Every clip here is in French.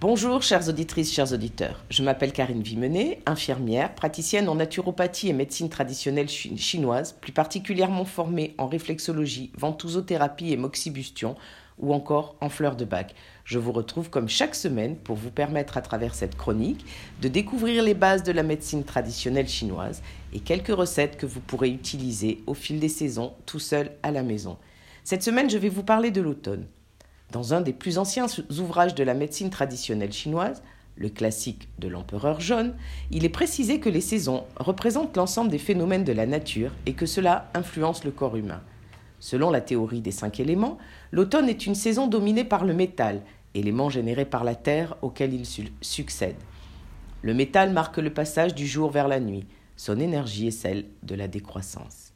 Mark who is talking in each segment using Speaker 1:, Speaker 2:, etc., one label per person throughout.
Speaker 1: Bonjour chères auditrices, chers auditeurs. Je m'appelle Karine Vimenet, infirmière, praticienne en naturopathie et médecine traditionnelle chinoise, plus particulièrement formée en réflexologie, ventosothérapie et moxibustion ou encore en fleurs de bac. Je vous retrouve comme chaque semaine pour vous permettre à travers cette chronique de découvrir les bases de la médecine traditionnelle chinoise et quelques recettes que vous pourrez utiliser au fil des saisons tout seul à la maison. Cette semaine, je vais vous parler de l'automne. Dans un des plus anciens ouvrages de la médecine traditionnelle chinoise, le classique de l'empereur jaune, il est précisé que les saisons représentent l'ensemble des phénomènes de la nature et que cela influence le corps humain. Selon la théorie des cinq éléments, l'automne est une saison dominée par le métal, élément généré par la terre auquel il succède. Le métal marque le passage du jour vers la nuit, son énergie est celle de la décroissance.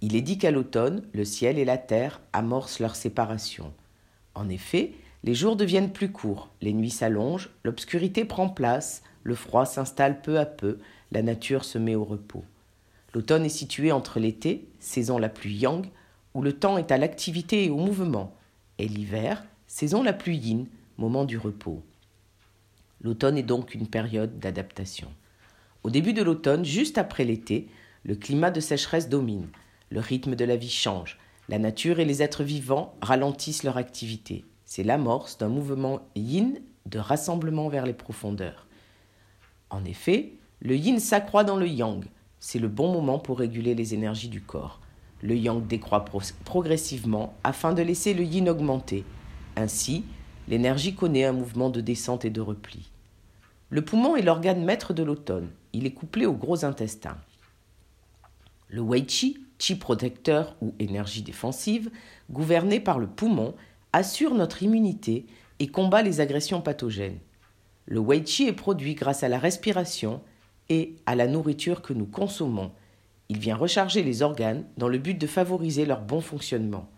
Speaker 1: Il est dit qu'à l'automne, le ciel et la terre amorcent leur séparation. En effet, les jours deviennent plus courts, les nuits s'allongent, l'obscurité prend place, le froid s'installe peu à peu, la nature se met au repos. L'automne est situé entre l'été, saison la plus yang, où le temps est à l'activité et au mouvement, et l'hiver, saison la plus yin, moment du repos. L'automne est donc une période d'adaptation. Au début de l'automne, juste après l'été, le climat de sécheresse domine, le rythme de la vie change, la nature et les êtres vivants ralentissent leur activité. C'est l'amorce d'un mouvement yin de rassemblement vers les profondeurs. En effet, le yin s'accroît dans le yang. C'est le bon moment pour réguler les énergies du corps. Le yang décroît progressivement afin de laisser le yin augmenter. Ainsi, l'énergie connaît un mouvement de descente et de repli. Le poumon est l'organe maître de l'automne. Il est couplé au gros intestin. Le Wei Qi chi protecteur ou énergie défensive, gouverné par le poumon, assure notre immunité et combat les agressions pathogènes. Le Wei Qi est produit grâce à la respiration et à la nourriture que nous consommons. Il vient recharger les organes dans le but de favoriser leur bon fonctionnement.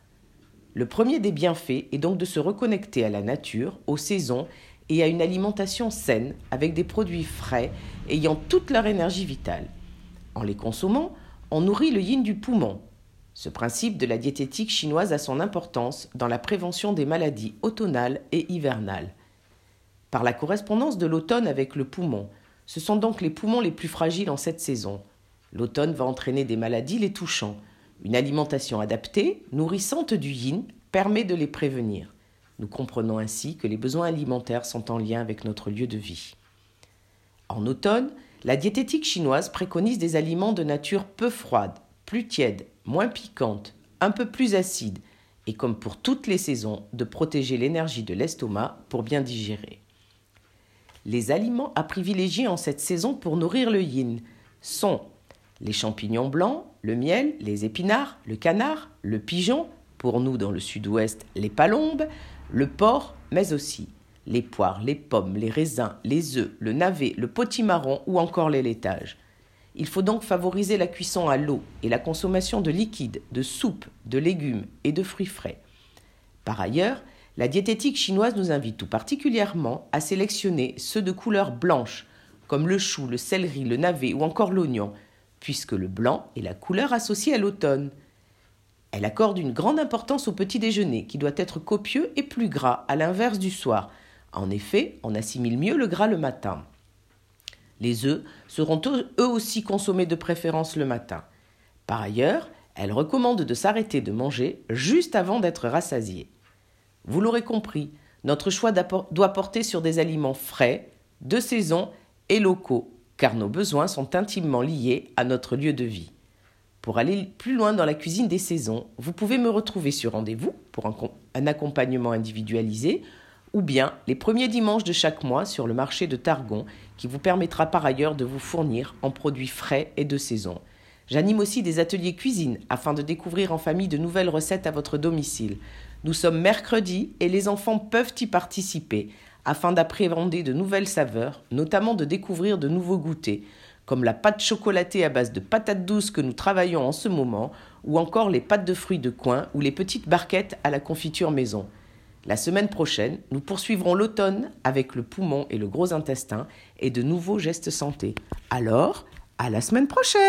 Speaker 1: Le premier des bienfaits est donc de se reconnecter à la nature, aux saisons et à une alimentation saine avec des produits frais ayant toute leur énergie vitale. En les consommant, on nourrit le yin du poumon. Ce principe de la diététique chinoise a son importance dans la prévention des maladies automnales et hivernales. Par la correspondance de l'automne avec le poumon, ce sont donc les poumons les plus fragiles en cette saison. L'automne va entraîner des maladies les touchant. Une alimentation adaptée, nourrissante du yin, permet de les prévenir. Nous comprenons ainsi que les besoins alimentaires sont en lien avec notre lieu de vie. En automne, la diététique chinoise préconise des aliments de nature peu froide, plus tiède, moins piquante, un peu plus acide, et comme pour toutes les saisons, de protéger l'énergie de l'estomac pour bien digérer. Les aliments à privilégier en cette saison pour nourrir le yin sont les champignons blancs, le miel, les épinards, le canard, le pigeon, pour nous dans le sud-ouest les palombes, le porc, mais aussi les poires, les pommes, les raisins, les œufs, le navet, le potimarron ou encore les laitages. Il faut donc favoriser la cuisson à l'eau et la consommation de liquides, de soupes, de légumes et de fruits frais. Par ailleurs, la diététique chinoise nous invite tout particulièrement à sélectionner ceux de couleur blanche, comme le chou, le céleri, le navet ou encore l'oignon, puisque le blanc est la couleur associée à l'automne. Elle accorde une grande importance au petit déjeuner, qui doit être copieux et plus gras, à l'inverse du soir, en effet, on assimile mieux le gras le matin. Les œufs seront eux aussi consommés de préférence le matin. Par ailleurs, elle recommande de s'arrêter de manger juste avant d'être rassasié. Vous l'aurez compris, notre choix doit porter sur des aliments frais, de saison et locaux, car nos besoins sont intimement liés à notre lieu de vie. Pour aller plus loin dans la cuisine des saisons, vous pouvez me retrouver sur rendez-vous pour un accompagnement individualisé ou bien les premiers dimanches de chaque mois sur le marché de Targon, qui vous permettra par ailleurs de vous fournir en produits frais et de saison. J'anime aussi des ateliers cuisine afin de découvrir en famille de nouvelles recettes à votre domicile. Nous sommes mercredi et les enfants peuvent y participer afin d'appréhender de nouvelles saveurs, notamment de découvrir de nouveaux goûters, comme la pâte chocolatée à base de patates douces que nous travaillons en ce moment, ou encore les pâtes de fruits de coin ou les petites barquettes à la confiture maison. La semaine prochaine, nous poursuivrons l'automne avec le poumon et le gros intestin et de nouveaux gestes santé. Alors, à la semaine prochaine